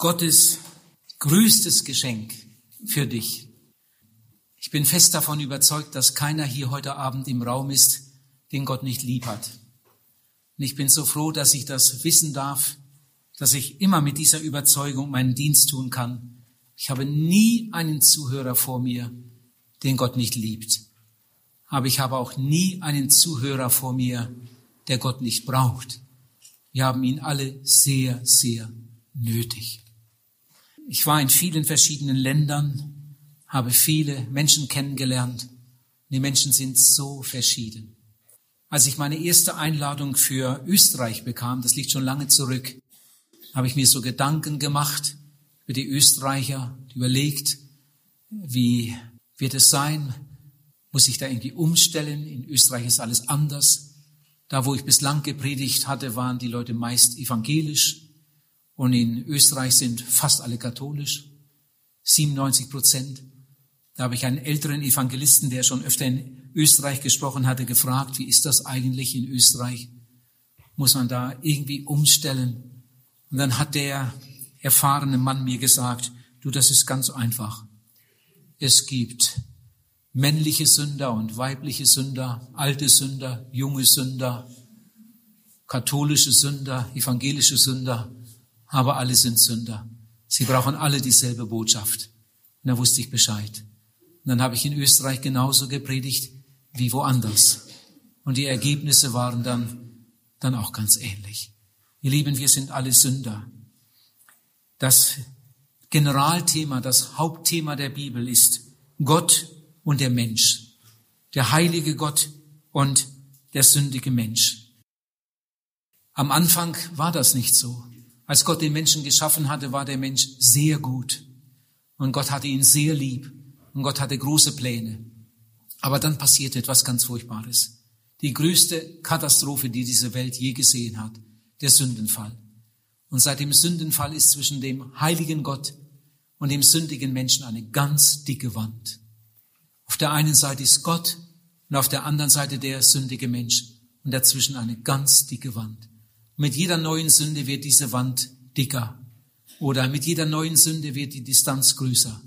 Gottes größtes Geschenk für dich. Ich bin fest davon überzeugt, dass keiner hier heute Abend im Raum ist, den Gott nicht lieb hat. Und ich bin so froh, dass ich das wissen darf, dass ich immer mit dieser Überzeugung meinen Dienst tun kann. Ich habe nie einen Zuhörer vor mir, den Gott nicht liebt. Aber ich habe auch nie einen Zuhörer vor mir, der Gott nicht braucht. Wir haben ihn alle sehr, sehr nötig. Ich war in vielen verschiedenen Ländern, habe viele Menschen kennengelernt. Die Menschen sind so verschieden. Als ich meine erste Einladung für Österreich bekam, das liegt schon lange zurück, habe ich mir so Gedanken gemacht über die Österreicher, überlegt, wie wird es sein? Muss ich da irgendwie umstellen? In Österreich ist alles anders. Da, wo ich bislang gepredigt hatte, waren die Leute meist evangelisch. Und in Österreich sind fast alle katholisch. 97 Prozent. Da habe ich einen älteren Evangelisten, der schon öfter in Österreich gesprochen hatte, gefragt, wie ist das eigentlich in Österreich? Muss man da irgendwie umstellen? Und dann hat der erfahrene Mann mir gesagt, du, das ist ganz einfach. Es gibt männliche Sünder und weibliche Sünder, alte Sünder, junge Sünder, katholische Sünder, evangelische Sünder, aber alle sind Sünder. Sie brauchen alle dieselbe Botschaft. Und da wusste ich Bescheid. Und dann habe ich in Österreich genauso gepredigt wie woanders. Und die Ergebnisse waren dann, dann auch ganz ähnlich. Ihr Lieben, wir sind alle Sünder. Das Generalthema, das Hauptthema der Bibel ist Gott und der Mensch. Der heilige Gott und der sündige Mensch. Am Anfang war das nicht so. Als Gott den Menschen geschaffen hatte, war der Mensch sehr gut. Und Gott hatte ihn sehr lieb. Und Gott hatte große Pläne. Aber dann passierte etwas ganz Furchtbares. Die größte Katastrophe, die diese Welt je gesehen hat. Der Sündenfall. Und seit dem Sündenfall ist zwischen dem heiligen Gott und dem sündigen Menschen eine ganz dicke Wand. Auf der einen Seite ist Gott und auf der anderen Seite der sündige Mensch und dazwischen eine ganz dicke Wand. Mit jeder neuen Sünde wird diese Wand dicker oder mit jeder neuen Sünde wird die Distanz größer.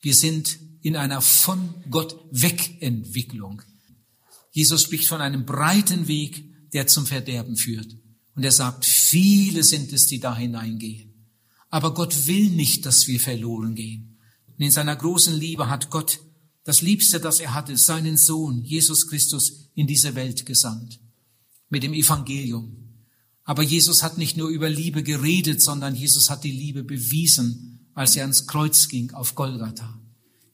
Wir sind in einer von Gott weg Entwicklung. Jesus spricht von einem breiten Weg, der zum Verderben führt. Und er sagt, viele sind es, die da hineingehen. Aber Gott will nicht, dass wir verloren gehen. Und in seiner großen Liebe hat Gott das Liebste, das er hatte, seinen Sohn, Jesus Christus, in diese Welt gesandt. Mit dem Evangelium. Aber Jesus hat nicht nur über Liebe geredet, sondern Jesus hat die Liebe bewiesen, als er ans Kreuz ging auf Golgatha.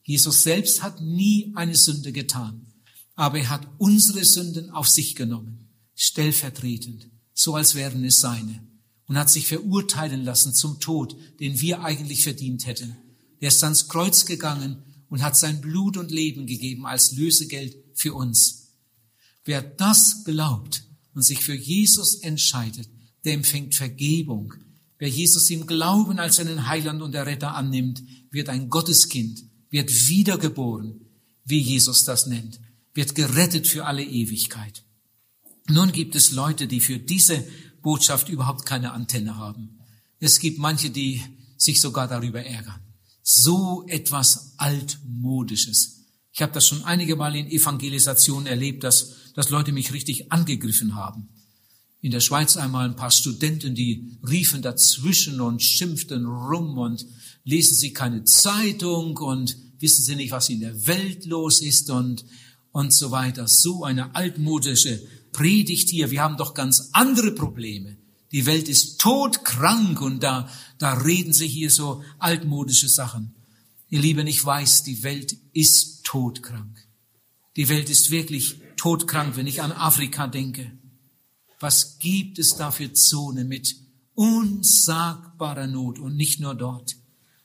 Jesus selbst hat nie eine Sünde getan, aber er hat unsere Sünden auf sich genommen, stellvertretend so als wären es seine, und hat sich verurteilen lassen zum Tod, den wir eigentlich verdient hätten. Der ist ans Kreuz gegangen und hat sein Blut und Leben gegeben als Lösegeld für uns. Wer das glaubt und sich für Jesus entscheidet, der empfängt Vergebung. Wer Jesus im Glauben als seinen Heiland und Erretter annimmt, wird ein Gotteskind, wird wiedergeboren, wie Jesus das nennt, wird gerettet für alle Ewigkeit. Nun gibt es Leute, die für diese Botschaft überhaupt keine Antenne haben. Es gibt manche, die sich sogar darüber ärgern. So etwas altmodisches. Ich habe das schon einige Mal in Evangelisationen erlebt, dass, dass Leute mich richtig angegriffen haben. In der Schweiz einmal ein paar Studenten, die riefen dazwischen und schimpften rum und lesen sie keine Zeitung und wissen sie nicht, was in der Welt los ist und, und so weiter. So eine altmodische predigt hier, wir haben doch ganz andere Probleme. Die Welt ist todkrank und da, da reden sie hier so altmodische Sachen. Ihr Lieben, ich weiß, die Welt ist todkrank. Die Welt ist wirklich todkrank, wenn ich an Afrika denke. Was gibt es da für Zonen mit unsagbarer Not und nicht nur dort.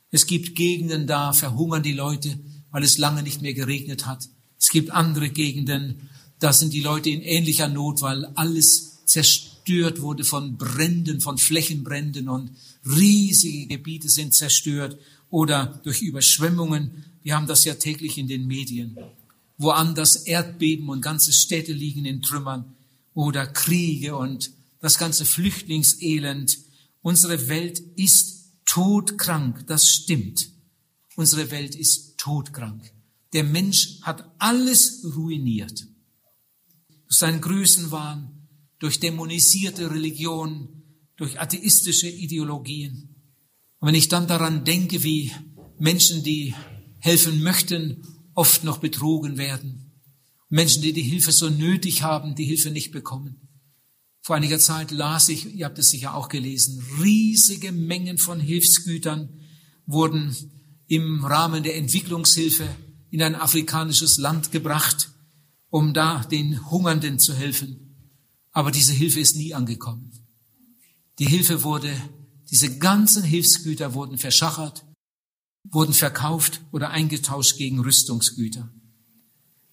Es gibt Gegenden, da verhungern die Leute, weil es lange nicht mehr geregnet hat. Es gibt andere Gegenden, da sind die Leute in ähnlicher Not, weil alles zerstört wurde von Bränden, von Flächenbränden und riesige Gebiete sind zerstört oder durch Überschwemmungen. Wir haben das ja täglich in den Medien. Woanders Erdbeben und ganze Städte liegen in Trümmern oder Kriege und das ganze Flüchtlingselend. Unsere Welt ist todkrank, das stimmt. Unsere Welt ist todkrank. Der Mensch hat alles ruiniert. Durch seinen Größenwahn, durch dämonisierte Religion, durch atheistische Ideologien. Und wenn ich dann daran denke, wie Menschen, die helfen möchten, oft noch betrogen werden. Menschen, die die Hilfe so nötig haben, die Hilfe nicht bekommen. Vor einiger Zeit las ich, ihr habt es sicher auch gelesen, riesige Mengen von Hilfsgütern wurden im Rahmen der Entwicklungshilfe in ein afrikanisches Land gebracht, um da den Hungernden zu helfen. Aber diese Hilfe ist nie angekommen. Die Hilfe wurde, diese ganzen Hilfsgüter wurden verschachert, wurden verkauft oder eingetauscht gegen Rüstungsgüter.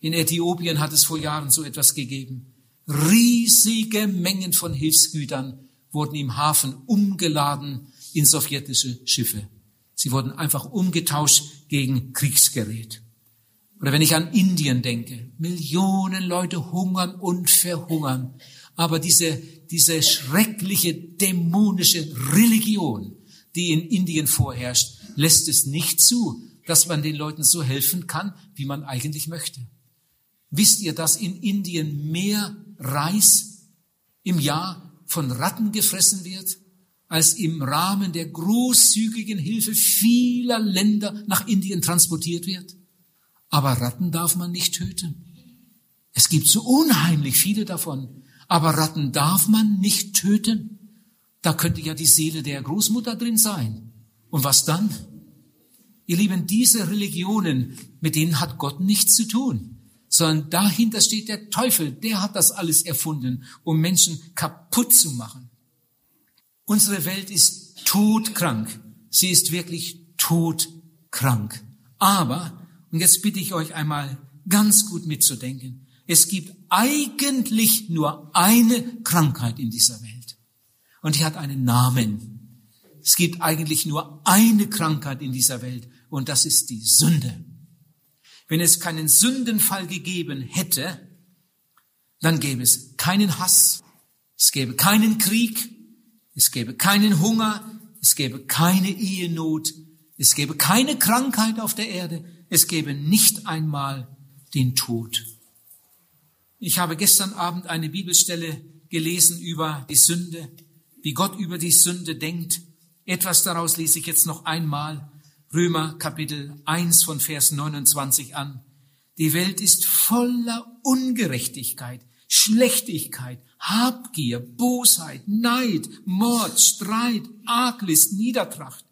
In Äthiopien hat es vor Jahren so etwas gegeben. Riesige Mengen von Hilfsgütern wurden im Hafen umgeladen in sowjetische Schiffe. Sie wurden einfach umgetauscht gegen Kriegsgerät. Oder wenn ich an Indien denke, Millionen Leute hungern und verhungern. Aber diese, diese schreckliche dämonische Religion, die in Indien vorherrscht, lässt es nicht zu, dass man den Leuten so helfen kann, wie man eigentlich möchte. Wisst ihr, dass in Indien mehr Reis im Jahr von Ratten gefressen wird, als im Rahmen der großzügigen Hilfe vieler Länder nach Indien transportiert wird? Aber Ratten darf man nicht töten. Es gibt so unheimlich viele davon. Aber Ratten darf man nicht töten. Da könnte ja die Seele der Großmutter drin sein. Und was dann? Ihr Lieben, diese Religionen, mit denen hat Gott nichts zu tun, sondern dahinter steht der Teufel, der hat das alles erfunden, um Menschen kaputt zu machen. Unsere Welt ist todkrank. Sie ist wirklich todkrank. Aber, und jetzt bitte ich euch einmal ganz gut mitzudenken, es gibt eigentlich nur eine Krankheit in dieser Welt. Und die hat einen Namen. Es gibt eigentlich nur eine Krankheit in dieser Welt und das ist die Sünde. Wenn es keinen Sündenfall gegeben hätte, dann gäbe es keinen Hass, es gäbe keinen Krieg, es gäbe keinen Hunger, es gäbe keine Ehenot, es gäbe keine Krankheit auf der Erde, es gäbe nicht einmal den Tod. Ich habe gestern Abend eine Bibelstelle gelesen über die Sünde, wie Gott über die Sünde denkt. Etwas daraus lese ich jetzt noch einmal. Römer Kapitel 1 von Vers 29 an. Die Welt ist voller Ungerechtigkeit, Schlechtigkeit, Habgier, Bosheit, Neid, Mord, Streit, Arglist, Niedertracht.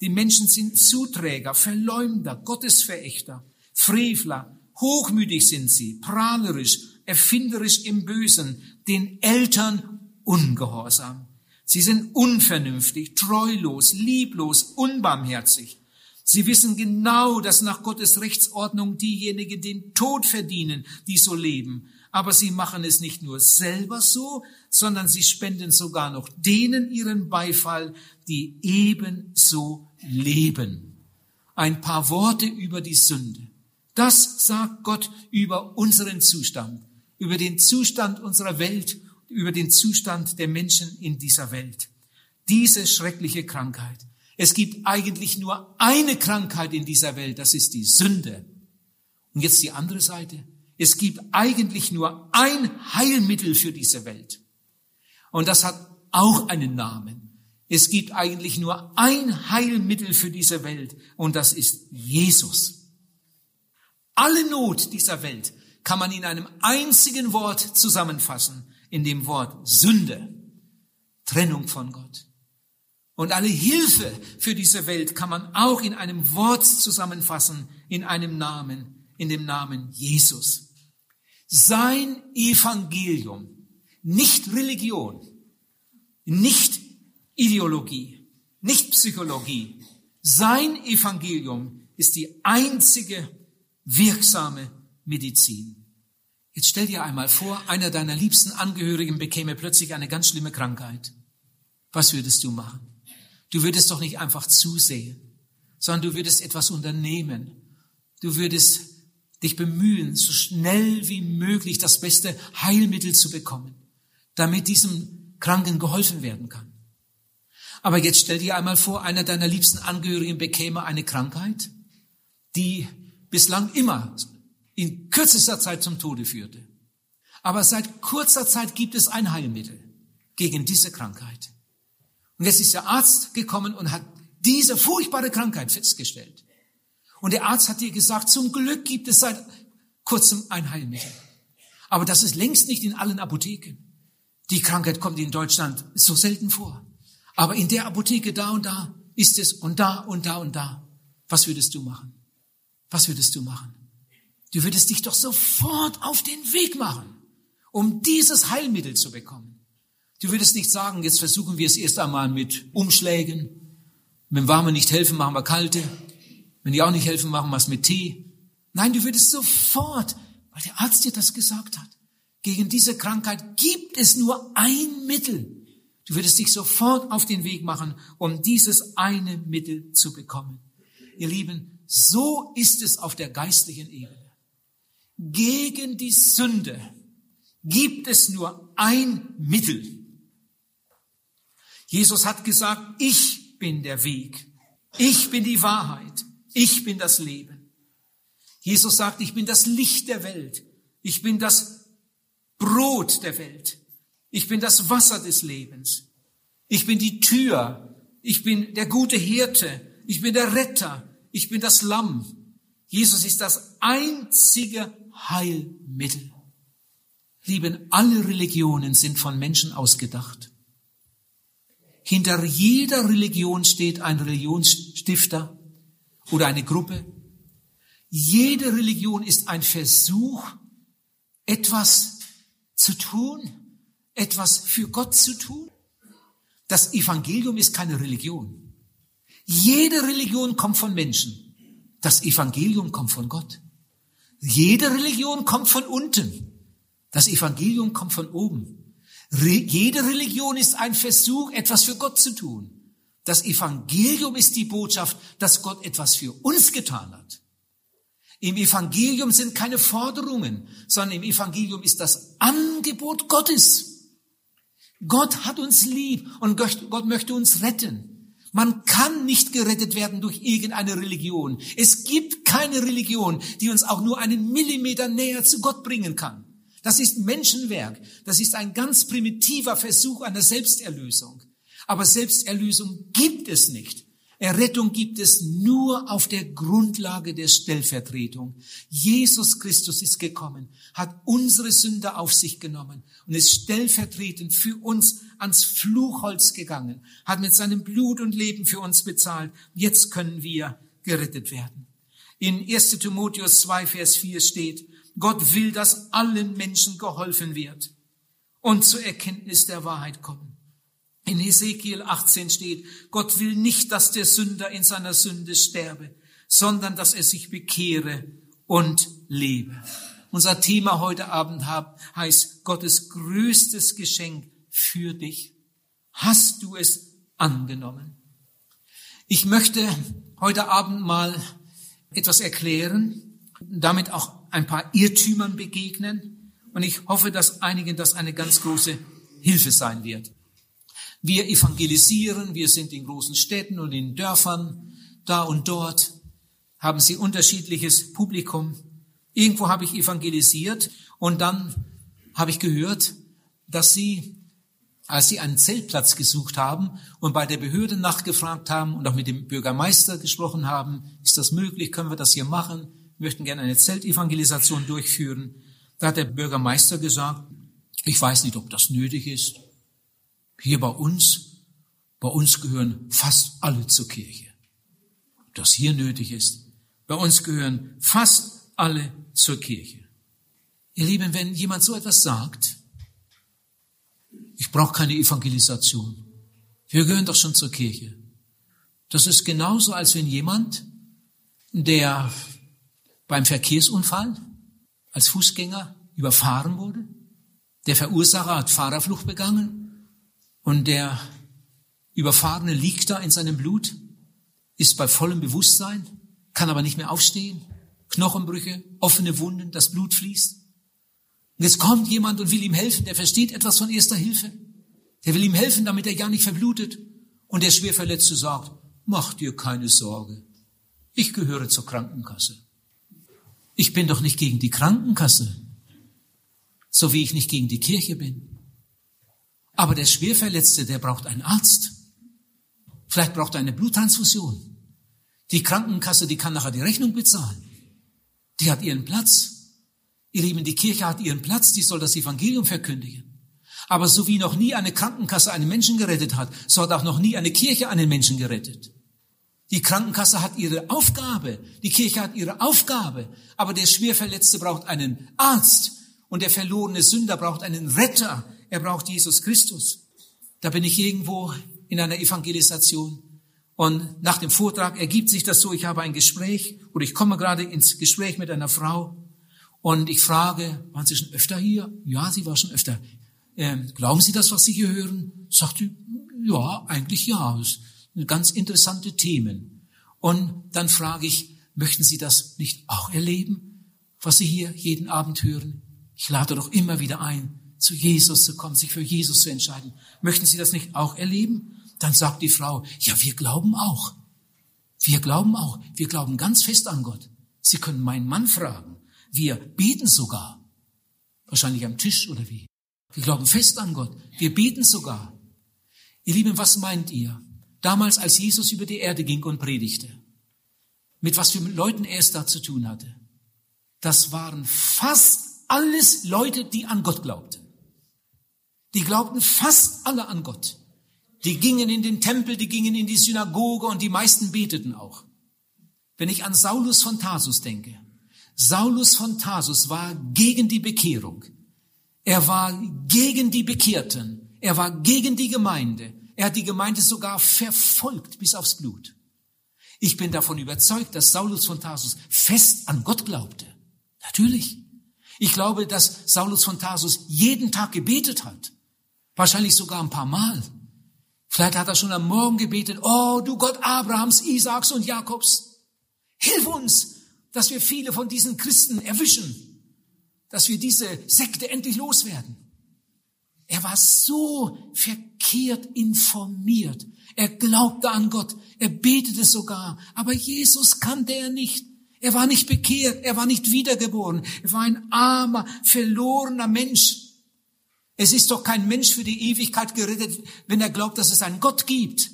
Die Menschen sind Zuträger, Verleumder, Gottesverächter, Frevler, hochmütig sind sie, prahlerisch, erfinderisch im Bösen, den Eltern ungehorsam. Sie sind unvernünftig, treulos, lieblos, unbarmherzig. Sie wissen genau, dass nach Gottes Rechtsordnung diejenigen den Tod verdienen, die so leben. Aber sie machen es nicht nur selber so, sondern sie spenden sogar noch denen ihren Beifall, die ebenso leben. Ein paar Worte über die Sünde. Das sagt Gott über unseren Zustand, über den Zustand unserer Welt über den Zustand der Menschen in dieser Welt. Diese schreckliche Krankheit. Es gibt eigentlich nur eine Krankheit in dieser Welt, das ist die Sünde. Und jetzt die andere Seite. Es gibt eigentlich nur ein Heilmittel für diese Welt. Und das hat auch einen Namen. Es gibt eigentlich nur ein Heilmittel für diese Welt und das ist Jesus. Alle Not dieser Welt kann man in einem einzigen Wort zusammenfassen in dem Wort Sünde, Trennung von Gott. Und alle Hilfe für diese Welt kann man auch in einem Wort zusammenfassen, in einem Namen, in dem Namen Jesus. Sein Evangelium, nicht Religion, nicht Ideologie, nicht Psychologie. Sein Evangelium ist die einzige wirksame Medizin. Jetzt stell dir einmal vor, einer deiner liebsten Angehörigen bekäme plötzlich eine ganz schlimme Krankheit. Was würdest du machen? Du würdest doch nicht einfach zusehen, sondern du würdest etwas unternehmen. Du würdest dich bemühen, so schnell wie möglich das beste Heilmittel zu bekommen, damit diesem Kranken geholfen werden kann. Aber jetzt stell dir einmal vor, einer deiner liebsten Angehörigen bekäme eine Krankheit, die bislang immer in kürzester Zeit zum Tode führte. Aber seit kurzer Zeit gibt es ein Heilmittel gegen diese Krankheit. Und jetzt ist der Arzt gekommen und hat diese furchtbare Krankheit festgestellt. Und der Arzt hat dir gesagt, zum Glück gibt es seit kurzem ein Heilmittel. Aber das ist längst nicht in allen Apotheken. Die Krankheit kommt in Deutschland so selten vor. Aber in der Apotheke da und da ist es und da und da und da. Was würdest du machen? Was würdest du machen? Du würdest dich doch sofort auf den Weg machen, um dieses Heilmittel zu bekommen. Du würdest nicht sagen, jetzt versuchen wir es erst einmal mit Umschlägen. Wenn warme nicht helfen, machen wir kalte. Wenn die auch nicht helfen, machen wir es mit Tee. Nein, du würdest sofort, weil der Arzt dir das gesagt hat, gegen diese Krankheit gibt es nur ein Mittel. Du würdest dich sofort auf den Weg machen, um dieses eine Mittel zu bekommen. Ihr Lieben, so ist es auf der geistlichen Ebene. Gegen die Sünde gibt es nur ein Mittel. Jesus hat gesagt, ich bin der Weg, ich bin die Wahrheit, ich bin das Leben. Jesus sagt, ich bin das Licht der Welt, ich bin das Brot der Welt, ich bin das Wasser des Lebens, ich bin die Tür, ich bin der gute Hirte, ich bin der Retter, ich bin das Lamm. Jesus ist das einzige Heilmittel. Lieben, alle Religionen sind von Menschen ausgedacht. Hinter jeder Religion steht ein Religionsstifter oder eine Gruppe. Jede Religion ist ein Versuch, etwas zu tun, etwas für Gott zu tun. Das Evangelium ist keine Religion. Jede Religion kommt von Menschen. Das Evangelium kommt von Gott. Jede Religion kommt von unten. Das Evangelium kommt von oben. Jede Religion ist ein Versuch, etwas für Gott zu tun. Das Evangelium ist die Botschaft, dass Gott etwas für uns getan hat. Im Evangelium sind keine Forderungen, sondern im Evangelium ist das Angebot Gottes. Gott hat uns lieb und Gott möchte uns retten. Man kann nicht gerettet werden durch irgendeine Religion. Es gibt keine Religion, die uns auch nur einen Millimeter näher zu Gott bringen kann. Das ist Menschenwerk. Das ist ein ganz primitiver Versuch einer Selbsterlösung. Aber Selbsterlösung gibt es nicht. Errettung gibt es nur auf der Grundlage der Stellvertretung. Jesus Christus ist gekommen, hat unsere Sünde auf sich genommen und ist stellvertretend für uns ans Fluchholz gegangen, hat mit seinem Blut und Leben für uns bezahlt. Jetzt können wir gerettet werden. In 1 Timotheus 2, Vers 4 steht, Gott will, dass allen Menschen geholfen wird und zur Erkenntnis der Wahrheit kommen. In Ezekiel 18 steht, Gott will nicht, dass der Sünder in seiner Sünde sterbe, sondern dass er sich bekehre und lebe. Unser Thema heute Abend heißt Gottes größtes Geschenk für dich. Hast du es angenommen? Ich möchte heute Abend mal etwas erklären, damit auch ein paar Irrtümern begegnen und ich hoffe, dass einigen das eine ganz große Hilfe sein wird. Wir evangelisieren, wir sind in großen Städten und in Dörfern, da und dort haben sie unterschiedliches Publikum. Irgendwo habe ich evangelisiert und dann habe ich gehört, dass sie, als sie einen Zeltplatz gesucht haben und bei der Behörde nachgefragt haben und auch mit dem Bürgermeister gesprochen haben, ist das möglich, können wir das hier machen, möchten gerne eine Zeltevangelisation durchführen. Da hat der Bürgermeister gesagt, ich weiß nicht, ob das nötig ist. Hier bei uns, bei uns gehören fast alle zur Kirche. Ob das hier nötig ist. Bei uns gehören fast alle zur Kirche. Ihr Lieben, wenn jemand so etwas sagt, ich brauche keine Evangelisation. Wir gehören doch schon zur Kirche. Das ist genauso, als wenn jemand, der beim Verkehrsunfall als Fußgänger überfahren wurde, der Verursacher hat Fahrerflucht begangen und der Überfahrene liegt da in seinem Blut, ist bei vollem Bewusstsein, kann aber nicht mehr aufstehen, Knochenbrüche, offene Wunden, das Blut fließt. Und jetzt kommt jemand und will ihm helfen, der versteht etwas von erster Hilfe. Der will ihm helfen, damit er ja nicht verblutet. Und der Schwerverletzte sagt, mach dir keine Sorge. Ich gehöre zur Krankenkasse. Ich bin doch nicht gegen die Krankenkasse, so wie ich nicht gegen die Kirche bin. Aber der Schwerverletzte, der braucht einen Arzt. Vielleicht braucht er eine Bluttransfusion. Die Krankenkasse, die kann nachher die Rechnung bezahlen. Die hat ihren Platz. Ihr Lieben, die Kirche hat ihren Platz, die soll das Evangelium verkündigen. Aber so wie noch nie eine Krankenkasse einen Menschen gerettet hat, so hat auch noch nie eine Kirche einen Menschen gerettet. Die Krankenkasse hat ihre Aufgabe, die Kirche hat ihre Aufgabe, aber der Schwerverletzte braucht einen Arzt und der verlorene Sünder braucht einen Retter, er braucht Jesus Christus. Da bin ich irgendwo in einer Evangelisation und nach dem Vortrag ergibt sich das so, ich habe ein Gespräch oder ich komme gerade ins Gespräch mit einer Frau und ich frage, waren Sie schon öfter hier? Ja, sie war schon öfter. Ähm, glauben Sie das, was Sie hier hören? Sagt sie, ja, eigentlich ja. Ganz interessante Themen. Und dann frage ich, möchten Sie das nicht auch erleben, was Sie hier jeden Abend hören? Ich lade doch immer wieder ein, zu Jesus zu kommen, sich für Jesus zu entscheiden. Möchten Sie das nicht auch erleben? Dann sagt die Frau, ja, wir glauben auch. Wir glauben auch. Wir glauben ganz fest an Gott. Sie können meinen Mann fragen. Wir beten sogar. Wahrscheinlich am Tisch oder wie. Wir glauben fest an Gott. Wir beten sogar. Ihr Lieben, was meint ihr? Damals, als Jesus über die Erde ging und predigte, mit was für Leuten er es da zu tun hatte, das waren fast alles Leute, die an Gott glaubten. Die glaubten fast alle an Gott. Die gingen in den Tempel, die gingen in die Synagoge und die meisten beteten auch. Wenn ich an Saulus von Tarsus denke, Saulus von Tarsus war gegen die Bekehrung. Er war gegen die Bekehrten. Er war gegen die Gemeinde. Er hat die Gemeinde sogar verfolgt bis aufs Blut. Ich bin davon überzeugt, dass Saulus von Tarsus fest an Gott glaubte. Natürlich. Ich glaube, dass Saulus von Tarsus jeden Tag gebetet hat. Wahrscheinlich sogar ein paar Mal. Vielleicht hat er schon am Morgen gebetet, oh du Gott Abrahams, Isaaks und Jakobs, hilf uns, dass wir viele von diesen Christen erwischen dass wir diese Sekte endlich loswerden. Er war so verkehrt informiert. Er glaubte an Gott. Er betete sogar. Aber Jesus kannte er nicht. Er war nicht bekehrt. Er war nicht wiedergeboren. Er war ein armer, verlorener Mensch. Es ist doch kein Mensch für die Ewigkeit gerettet, wenn er glaubt, dass es einen Gott gibt.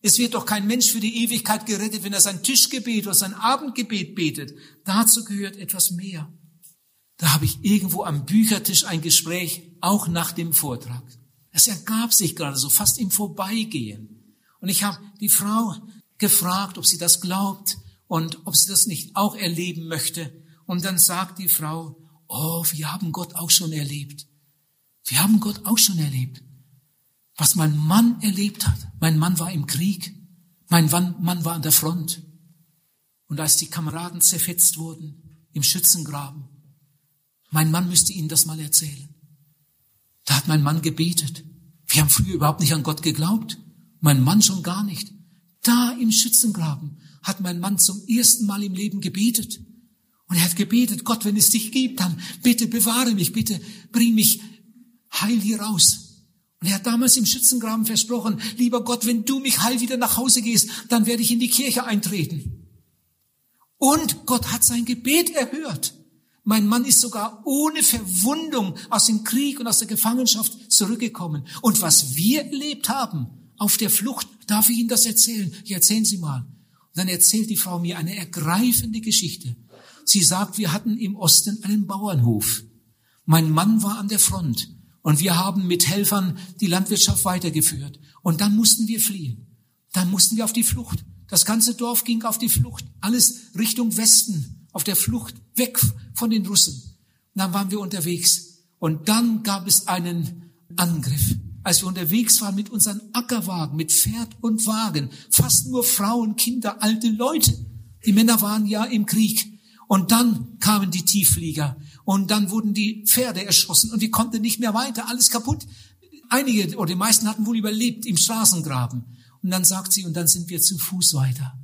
Es wird doch kein Mensch für die Ewigkeit gerettet, wenn er sein Tischgebet oder sein Abendgebet betet. Dazu gehört etwas mehr. Da habe ich irgendwo am Büchertisch ein Gespräch, auch nach dem Vortrag. Es ergab sich gerade so, fast im Vorbeigehen. Und ich habe die Frau gefragt, ob sie das glaubt und ob sie das nicht auch erleben möchte. Und dann sagt die Frau, oh, wir haben Gott auch schon erlebt. Wir haben Gott auch schon erlebt. Was mein Mann erlebt hat. Mein Mann war im Krieg. Mein Mann war an der Front. Und als die Kameraden zerfetzt wurden im Schützengraben, mein Mann müsste Ihnen das mal erzählen. Da hat mein Mann gebetet. Wir haben früher überhaupt nicht an Gott geglaubt. Mein Mann schon gar nicht. Da im Schützengraben hat mein Mann zum ersten Mal im Leben gebetet. Und er hat gebetet, Gott, wenn es dich gibt, dann bitte bewahre mich, bitte bring mich heil hier raus. Und er hat damals im Schützengraben versprochen, lieber Gott, wenn du mich heil wieder nach Hause gehst, dann werde ich in die Kirche eintreten. Und Gott hat sein Gebet erhört. Mein Mann ist sogar ohne Verwundung aus dem Krieg und aus der Gefangenschaft zurückgekommen. Und was wir erlebt haben auf der Flucht, darf ich Ihnen das erzählen? Ja, erzählen Sie mal. Und dann erzählt die Frau mir eine ergreifende Geschichte. Sie sagt, wir hatten im Osten einen Bauernhof. Mein Mann war an der Front und wir haben mit Helfern die Landwirtschaft weitergeführt. Und dann mussten wir fliehen. Dann mussten wir auf die Flucht. Das ganze Dorf ging auf die Flucht. Alles Richtung Westen auf der Flucht weg von den Russen. Und dann waren wir unterwegs. Und dann gab es einen Angriff. Als wir unterwegs waren mit unseren Ackerwagen, mit Pferd und Wagen, fast nur Frauen, Kinder, alte Leute. Die Männer waren ja im Krieg. Und dann kamen die Tiefflieger. Und dann wurden die Pferde erschossen und wir konnten nicht mehr weiter. Alles kaputt. Einige oder die meisten hatten wohl überlebt im Straßengraben. Und dann sagt sie, und dann sind wir zu Fuß weiter.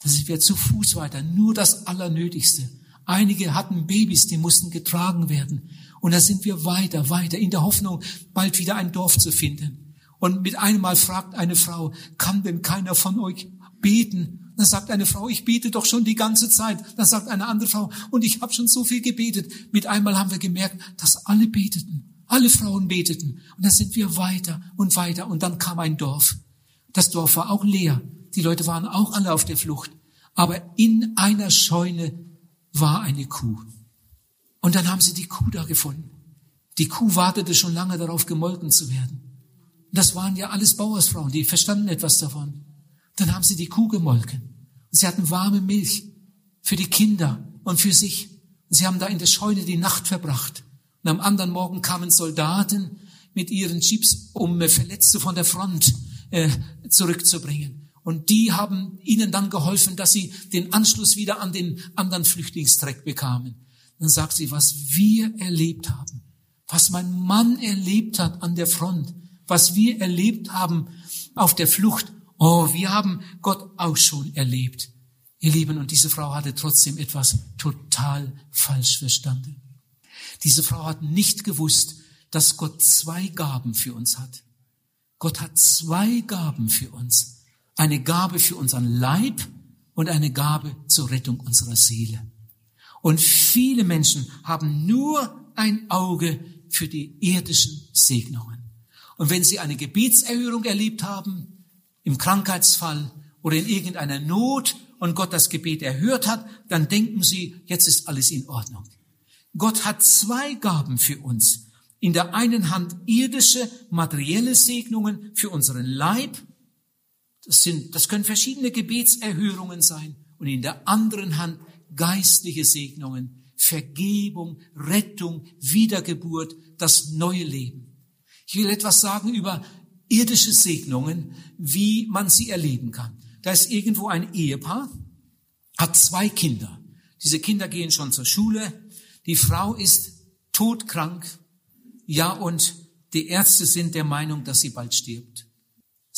Da sind wir zu Fuß weiter, nur das Allernötigste. Einige hatten Babys, die mussten getragen werden. Und da sind wir weiter, weiter, in der Hoffnung, bald wieder ein Dorf zu finden. Und mit einem Mal fragt eine Frau, kann denn keiner von euch beten? Dann sagt eine Frau, ich bete doch schon die ganze Zeit. Dann sagt eine andere Frau, und ich habe schon so viel gebetet. Mit einmal haben wir gemerkt, dass alle beteten. Alle Frauen beteten. Und dann sind wir weiter und weiter. Und dann kam ein Dorf. Das Dorf war auch leer. Die Leute waren auch alle auf der Flucht. Aber in einer Scheune war eine Kuh. Und dann haben sie die Kuh da gefunden. Die Kuh wartete schon lange darauf, gemolken zu werden. Das waren ja alles Bauersfrauen, die verstanden etwas davon. Dann haben sie die Kuh gemolken. Sie hatten warme Milch für die Kinder und für sich. Sie haben da in der Scheune die Nacht verbracht. Und am anderen Morgen kamen Soldaten mit ihren Jeeps, um Verletzte von der Front äh, zurückzubringen. Und die haben ihnen dann geholfen, dass sie den Anschluss wieder an den anderen Flüchtlingstreck bekamen. Dann sagt sie, was wir erlebt haben, was mein Mann erlebt hat an der Front, was wir erlebt haben auf der Flucht. Oh, wir haben Gott auch schon erlebt. Ihr Lieben, und diese Frau hatte trotzdem etwas total falsch verstanden. Diese Frau hat nicht gewusst, dass Gott zwei Gaben für uns hat. Gott hat zwei Gaben für uns. Eine Gabe für unseren Leib und eine Gabe zur Rettung unserer Seele. Und viele Menschen haben nur ein Auge für die irdischen Segnungen. Und wenn sie eine Gebetserhörung erlebt haben, im Krankheitsfall oder in irgendeiner Not und Gott das Gebet erhört hat, dann denken sie, jetzt ist alles in Ordnung. Gott hat zwei Gaben für uns. In der einen Hand irdische, materielle Segnungen für unseren Leib. Das sind, das können verschiedene Gebetserhörungen sein. Und in der anderen Hand geistliche Segnungen, Vergebung, Rettung, Wiedergeburt, das neue Leben. Ich will etwas sagen über irdische Segnungen, wie man sie erleben kann. Da ist irgendwo ein Ehepaar, hat zwei Kinder. Diese Kinder gehen schon zur Schule, die Frau ist todkrank, ja, und die Ärzte sind der Meinung, dass sie bald stirbt.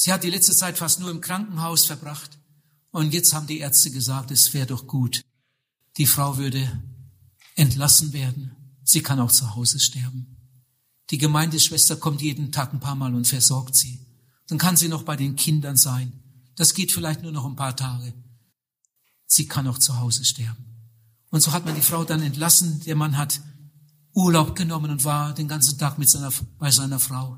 Sie hat die letzte Zeit fast nur im Krankenhaus verbracht. Und jetzt haben die Ärzte gesagt, es wäre doch gut. Die Frau würde entlassen werden. Sie kann auch zu Hause sterben. Die Gemeindeschwester kommt jeden Tag ein paar Mal und versorgt sie. Dann kann sie noch bei den Kindern sein. Das geht vielleicht nur noch ein paar Tage. Sie kann auch zu Hause sterben. Und so hat man die Frau dann entlassen. Der Mann hat Urlaub genommen und war den ganzen Tag mit seiner, bei seiner Frau.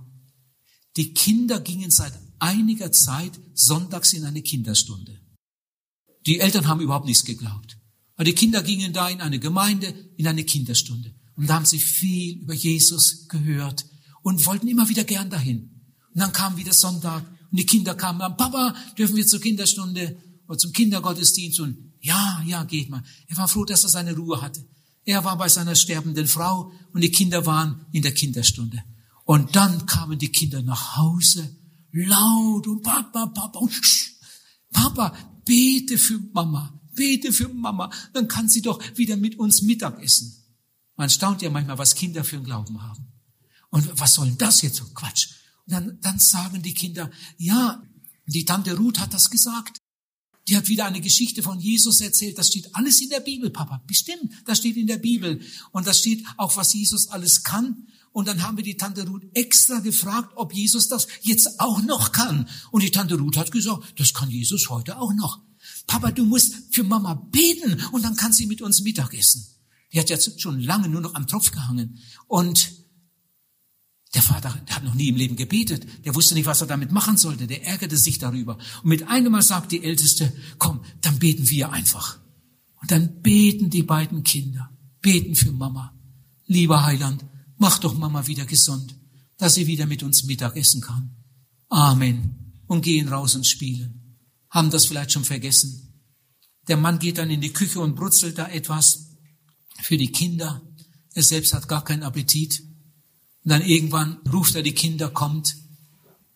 Die Kinder gingen seit einiger Zeit sonntags in eine Kinderstunde. Die Eltern haben überhaupt nichts geglaubt. Aber die Kinder gingen da in eine Gemeinde, in eine Kinderstunde. Und da haben sie viel über Jesus gehört und wollten immer wieder gern dahin. Und dann kam wieder Sonntag und die Kinder kamen dann, Papa, dürfen wir zur Kinderstunde oder zum Kindergottesdienst? Und ja, ja, geht mal. Er war froh, dass er seine Ruhe hatte. Er war bei seiner sterbenden Frau und die Kinder waren in der Kinderstunde. Und dann kamen die Kinder nach Hause, laut und Papa, Papa und Sch, Papa, bete für Mama, bete für Mama, dann kann sie doch wieder mit uns Mittag essen. Man staunt ja manchmal, was Kinder für einen Glauben haben. Und was soll denn das jetzt so Quatsch? Und dann, dann sagen die Kinder, ja, die Tante Ruth hat das gesagt. Die hat wieder eine Geschichte von Jesus erzählt. Das steht alles in der Bibel, Papa. Bestimmt, das steht in der Bibel. Und das steht auch, was Jesus alles kann. Und dann haben wir die Tante Ruth extra gefragt, ob Jesus das jetzt auch noch kann. Und die Tante Ruth hat gesagt, das kann Jesus heute auch noch. Papa, du musst für Mama beten und dann kann sie mit uns Mittag essen. Die hat jetzt schon lange nur noch am Tropf gehangen. Und der Vater der hat noch nie im Leben gebetet. Der wusste nicht, was er damit machen sollte. Der ärgerte sich darüber. Und mit einem Mal sagt die Älteste, komm, dann beten wir einfach. Und dann beten die beiden Kinder, beten für Mama. Lieber Heiland, mach doch Mama wieder gesund, dass sie wieder mit uns Mittag essen kann. Amen. Und gehen raus und spielen. Haben das vielleicht schon vergessen. Der Mann geht dann in die Küche und brutzelt da etwas für die Kinder. Er selbst hat gar keinen Appetit. Und dann irgendwann ruft er die Kinder, kommt.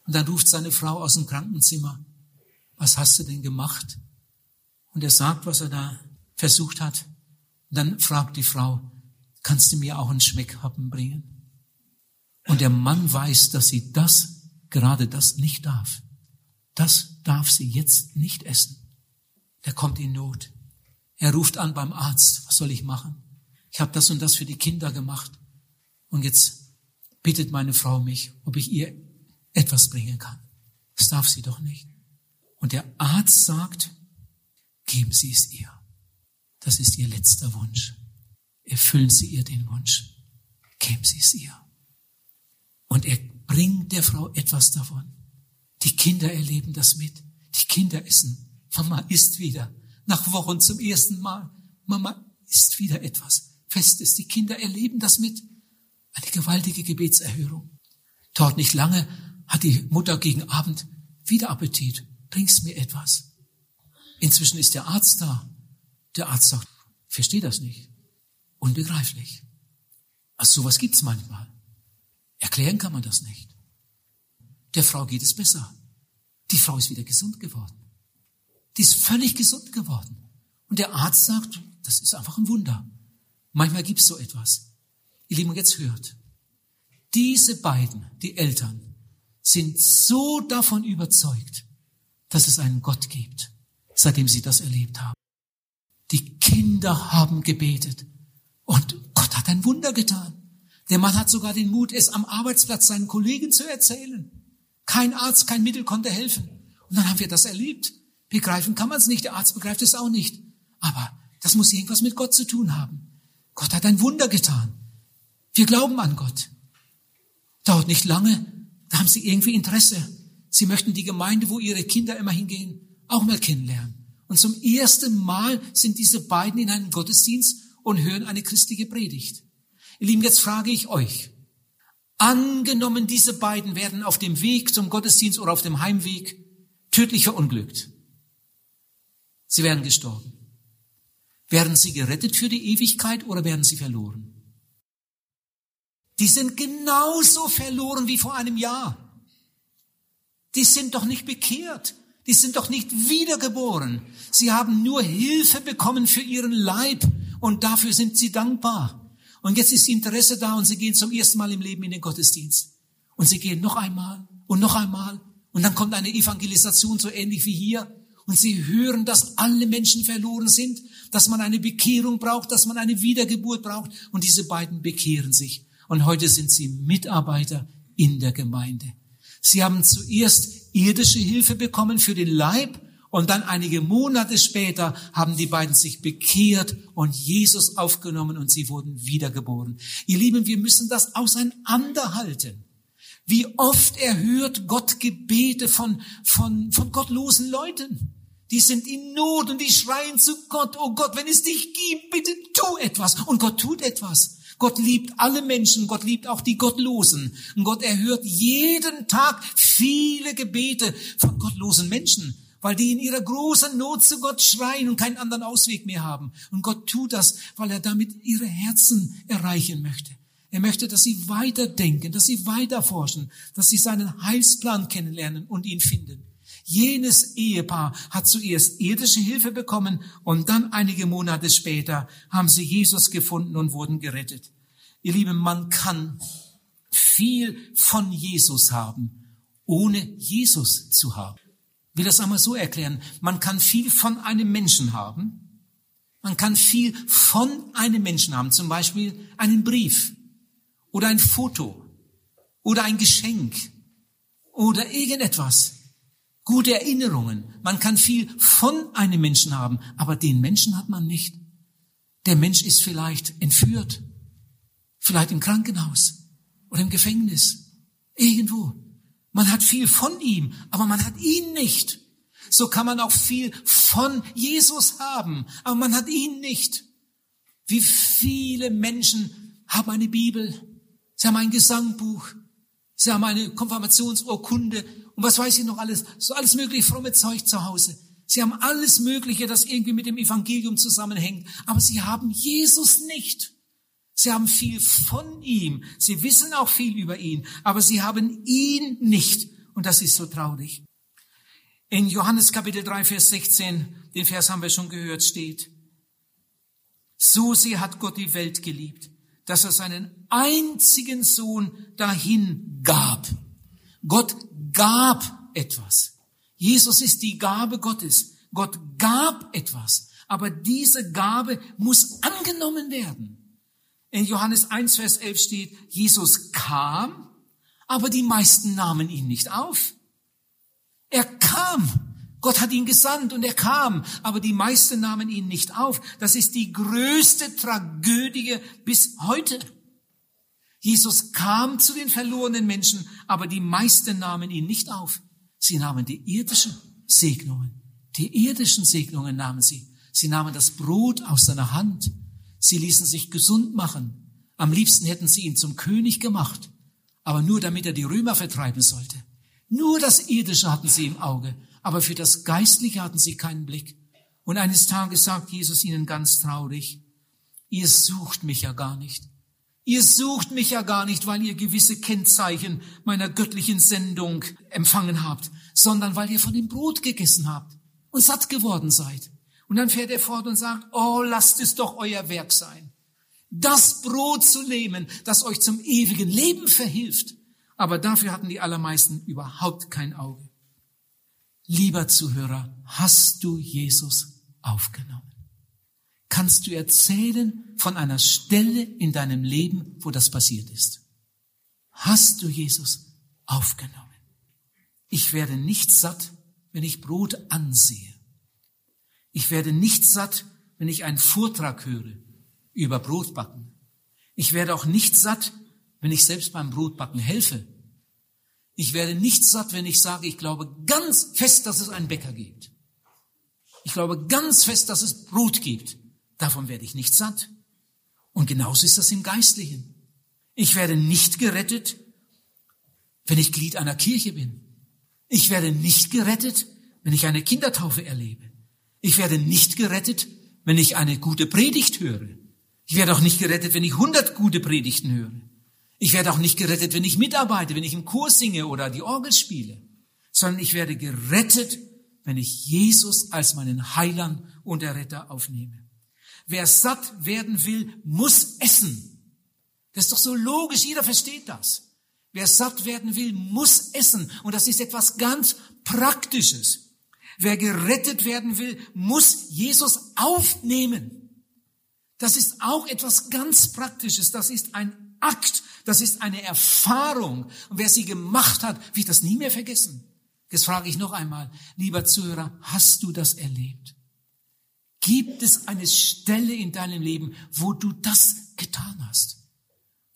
Und dann ruft seine Frau aus dem Krankenzimmer. Was hast du denn gemacht? Und er sagt, was er da versucht hat. Und dann fragt die Frau, kannst du mir auch einen Schmeckhappen bringen? Und der Mann weiß, dass sie das, gerade das nicht darf. Das darf sie jetzt nicht essen. Der kommt in Not. Er ruft an beim Arzt, was soll ich machen? Ich habe das und das für die Kinder gemacht. Und jetzt bittet meine Frau mich, ob ich ihr etwas bringen kann. Das darf sie doch nicht. Und der Arzt sagt, geben Sie es ihr. Das ist ihr letzter Wunsch. Erfüllen Sie ihr den Wunsch. Geben Sie es ihr. Und er bringt der Frau etwas davon. Die Kinder erleben das mit. Die Kinder essen. Mama isst wieder. Nach Wochen zum ersten Mal. Mama isst wieder etwas. Festes. Die Kinder erleben das mit. Eine gewaltige Gebetserhörung. Dort nicht lange hat die Mutter gegen Abend wieder Appetit. Bringst mir etwas. Inzwischen ist der Arzt da. Der Arzt sagt, verstehe das nicht. Unbegreiflich. Also sowas gibt's manchmal. Erklären kann man das nicht. Der Frau geht es besser. Die Frau ist wieder gesund geworden. Die ist völlig gesund geworden. Und der Arzt sagt, das ist einfach ein Wunder. Manchmal gibt's so etwas. Ihr Lieben, jetzt hört. Diese beiden, die Eltern, sind so davon überzeugt, dass es einen Gott gibt, seitdem sie das erlebt haben. Die Kinder haben gebetet und Gott hat ein Wunder getan. Der Mann hat sogar den Mut, es am Arbeitsplatz seinen Kollegen zu erzählen. Kein Arzt, kein Mittel konnte helfen. Und dann haben wir das erlebt. Begreifen kann man es nicht, der Arzt begreift es auch nicht. Aber das muss irgendwas mit Gott zu tun haben. Gott hat ein Wunder getan. Wir glauben an Gott. Dauert nicht lange, da haben sie irgendwie Interesse. Sie möchten die Gemeinde, wo ihre Kinder immer hingehen, auch mal kennenlernen. Und zum ersten Mal sind diese beiden in einem Gottesdienst und hören eine christliche Predigt. Ihr Lieben, jetzt frage ich euch, angenommen diese beiden werden auf dem Weg zum Gottesdienst oder auf dem Heimweg tödlich verunglückt. Sie werden gestorben. Werden sie gerettet für die Ewigkeit oder werden sie verloren? Die sind genauso verloren wie vor einem Jahr. Die sind doch nicht bekehrt. Die sind doch nicht wiedergeboren. Sie haben nur Hilfe bekommen für ihren Leib und dafür sind sie dankbar. Und jetzt ist Interesse da und sie gehen zum ersten Mal im Leben in den Gottesdienst. Und sie gehen noch einmal und noch einmal. Und dann kommt eine Evangelisation so ähnlich wie hier. Und sie hören, dass alle Menschen verloren sind, dass man eine Bekehrung braucht, dass man eine Wiedergeburt braucht. Und diese beiden bekehren sich. Und heute sind sie Mitarbeiter in der Gemeinde. Sie haben zuerst irdische Hilfe bekommen für den Leib und dann einige Monate später haben die beiden sich bekehrt und Jesus aufgenommen und sie wurden wiedergeboren. Ihr Lieben, wir müssen das auseinanderhalten. Wie oft erhört Gott Gebete von, von, von gottlosen Leuten. Die sind in Not und die schreien zu Gott, oh Gott, wenn es dich gibt, bitte tu etwas. Und Gott tut etwas. Gott liebt alle Menschen, Gott liebt auch die Gottlosen. Und Gott erhört jeden Tag viele Gebete von gottlosen Menschen, weil die in ihrer großen Not zu Gott schreien und keinen anderen Ausweg mehr haben. Und Gott tut das, weil er damit ihre Herzen erreichen möchte. Er möchte, dass sie weiterdenken, dass sie weiterforschen, dass sie seinen Heilsplan kennenlernen und ihn finden. Jenes Ehepaar hat zuerst irdische Hilfe bekommen und dann einige Monate später haben sie Jesus gefunden und wurden gerettet. Ihr Lieben, man kann viel von Jesus haben, ohne Jesus zu haben. Will das einmal so erklären. Man kann viel von einem Menschen haben. Man kann viel von einem Menschen haben. Zum Beispiel einen Brief oder ein Foto oder ein Geschenk oder irgendetwas gute Erinnerungen. Man kann viel von einem Menschen haben, aber den Menschen hat man nicht. Der Mensch ist vielleicht entführt, vielleicht im Krankenhaus oder im Gefängnis, irgendwo. Man hat viel von ihm, aber man hat ihn nicht. So kann man auch viel von Jesus haben, aber man hat ihn nicht. Wie viele Menschen haben eine Bibel, sie haben ein Gesangbuch, sie haben eine Konfirmationsurkunde und was weiß ich noch alles, so alles mögliche fromme Zeug zu Hause. Sie haben alles Mögliche, das irgendwie mit dem Evangelium zusammenhängt, aber sie haben Jesus nicht. Sie haben viel von ihm, sie wissen auch viel über ihn, aber sie haben ihn nicht. Und das ist so traurig. In Johannes Kapitel 3, Vers 16, den Vers haben wir schon gehört, steht, so sehr hat Gott die Welt geliebt, dass er seinen einzigen Sohn dahin gab. Gott gab etwas. Jesus ist die Gabe Gottes. Gott gab etwas. Aber diese Gabe muss angenommen werden. In Johannes 1, Vers 11 steht, Jesus kam, Aber die meisten nahmen ihn nicht auf. Er kam. Gott hat ihn gesandt und er kam, aber die meisten nahmen ihn nicht auf. Das ist die größte Tragödie bis heute. Jesus kam zu den verlorenen Menschen, aber die meisten nahmen ihn nicht auf. Sie nahmen die irdischen Segnungen. Die irdischen Segnungen nahmen sie. Sie nahmen das Brot aus seiner Hand. Sie ließen sich gesund machen. Am liebsten hätten sie ihn zum König gemacht, aber nur damit er die Römer vertreiben sollte. Nur das Irdische hatten sie im Auge, aber für das Geistliche hatten sie keinen Blick. Und eines Tages sagt Jesus ihnen ganz traurig, ihr sucht mich ja gar nicht. Ihr sucht mich ja gar nicht, weil ihr gewisse Kennzeichen meiner göttlichen Sendung empfangen habt, sondern weil ihr von dem Brot gegessen habt und satt geworden seid. Und dann fährt er fort und sagt, oh, lasst es doch euer Werk sein. Das Brot zu nehmen, das euch zum ewigen Leben verhilft. Aber dafür hatten die allermeisten überhaupt kein Auge. Lieber Zuhörer, hast du Jesus aufgenommen? Kannst du erzählen von einer Stelle in deinem Leben, wo das passiert ist? Hast du Jesus aufgenommen? Ich werde nicht satt, wenn ich Brot ansehe. Ich werde nicht satt, wenn ich einen Vortrag höre über Brotbacken. Ich werde auch nicht satt, wenn ich selbst beim Brotbacken helfe. Ich werde nicht satt, wenn ich sage, ich glaube ganz fest, dass es einen Bäcker gibt. Ich glaube ganz fest, dass es Brot gibt. Davon werde ich nicht satt. Und genauso ist das im Geistlichen. Ich werde nicht gerettet, wenn ich Glied einer Kirche bin. Ich werde nicht gerettet, wenn ich eine Kindertaufe erlebe. Ich werde nicht gerettet, wenn ich eine gute Predigt höre. Ich werde auch nicht gerettet, wenn ich hundert gute Predigten höre. Ich werde auch nicht gerettet, wenn ich mitarbeite, wenn ich im Chor singe oder die Orgel spiele, sondern ich werde gerettet, wenn ich Jesus als meinen Heiland und Erretter aufnehme. Wer satt werden will, muss essen. Das ist doch so logisch, jeder versteht das. Wer satt werden will, muss essen. Und das ist etwas ganz Praktisches. Wer gerettet werden will, muss Jesus aufnehmen. Das ist auch etwas ganz Praktisches. Das ist ein Akt. Das ist eine Erfahrung. Und wer sie gemacht hat, wird das nie mehr vergessen. Jetzt frage ich noch einmal, lieber Zuhörer, hast du das erlebt? Gibt es eine Stelle in deinem Leben, wo du das getan hast?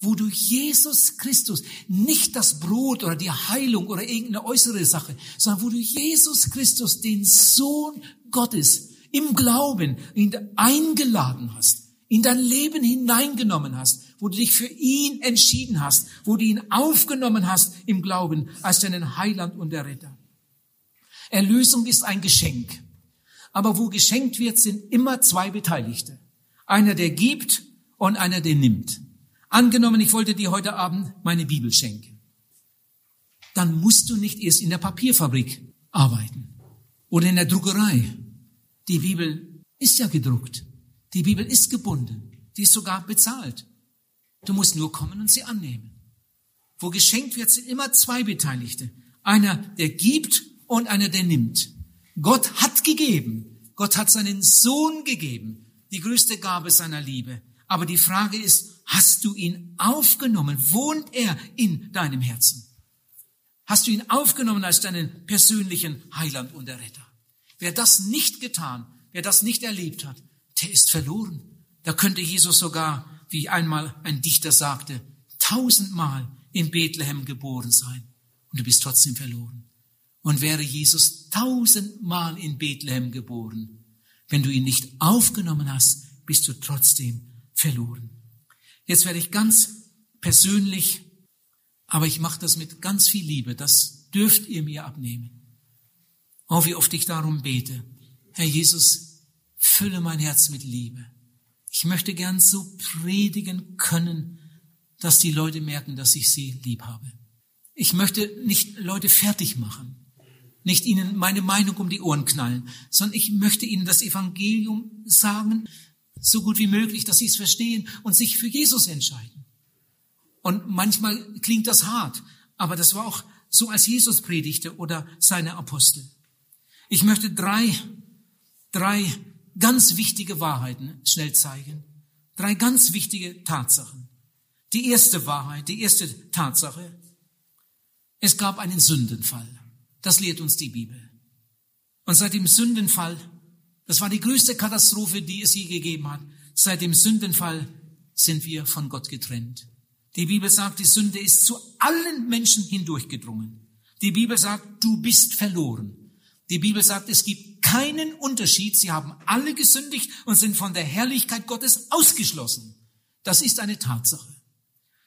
Wo du Jesus Christus, nicht das Brot oder die Heilung oder irgendeine äußere Sache, sondern wo du Jesus Christus, den Sohn Gottes, im Glauben ihn eingeladen hast, in dein Leben hineingenommen hast, wo du dich für ihn entschieden hast, wo du ihn aufgenommen hast im Glauben als deinen Heiland und Erretter. Erlösung ist ein Geschenk. Aber wo geschenkt wird, sind immer zwei Beteiligte. Einer, der gibt und einer, der nimmt. Angenommen, ich wollte dir heute Abend meine Bibel schenken. Dann musst du nicht erst in der Papierfabrik arbeiten oder in der Druckerei. Die Bibel ist ja gedruckt. Die Bibel ist gebunden. Die ist sogar bezahlt. Du musst nur kommen und sie annehmen. Wo geschenkt wird, sind immer zwei Beteiligte. Einer, der gibt und einer, der nimmt. Gott hat gegeben. Gott hat seinen Sohn gegeben. Die größte Gabe seiner Liebe. Aber die Frage ist, hast du ihn aufgenommen? Wohnt er in deinem Herzen? Hast du ihn aufgenommen als deinen persönlichen Heiland und Erretter? Wer das nicht getan, wer das nicht erlebt hat, der ist verloren. Da könnte Jesus sogar, wie einmal ein Dichter sagte, tausendmal in Bethlehem geboren sein und du bist trotzdem verloren. Und wäre Jesus tausendmal in Bethlehem geboren, wenn du ihn nicht aufgenommen hast, bist du trotzdem verloren. Jetzt werde ich ganz persönlich, aber ich mache das mit ganz viel Liebe, das dürft ihr mir abnehmen. Oh, wie oft ich darum bete. Herr Jesus, fülle mein Herz mit Liebe. Ich möchte gern so predigen können, dass die Leute merken, dass ich sie lieb habe. Ich möchte nicht Leute fertig machen nicht ihnen meine Meinung um die Ohren knallen, sondern ich möchte ihnen das Evangelium sagen, so gut wie möglich, dass sie es verstehen und sich für Jesus entscheiden. Und manchmal klingt das hart, aber das war auch so, als Jesus predigte oder seine Apostel. Ich möchte drei, drei ganz wichtige Wahrheiten schnell zeigen. Drei ganz wichtige Tatsachen. Die erste Wahrheit, die erste Tatsache. Es gab einen Sündenfall. Das lehrt uns die Bibel. Und seit dem Sündenfall, das war die größte Katastrophe, die es je gegeben hat, seit dem Sündenfall sind wir von Gott getrennt. Die Bibel sagt, die Sünde ist zu allen Menschen hindurchgedrungen. Die Bibel sagt, du bist verloren. Die Bibel sagt, es gibt keinen Unterschied. Sie haben alle gesündigt und sind von der Herrlichkeit Gottes ausgeschlossen. Das ist eine Tatsache.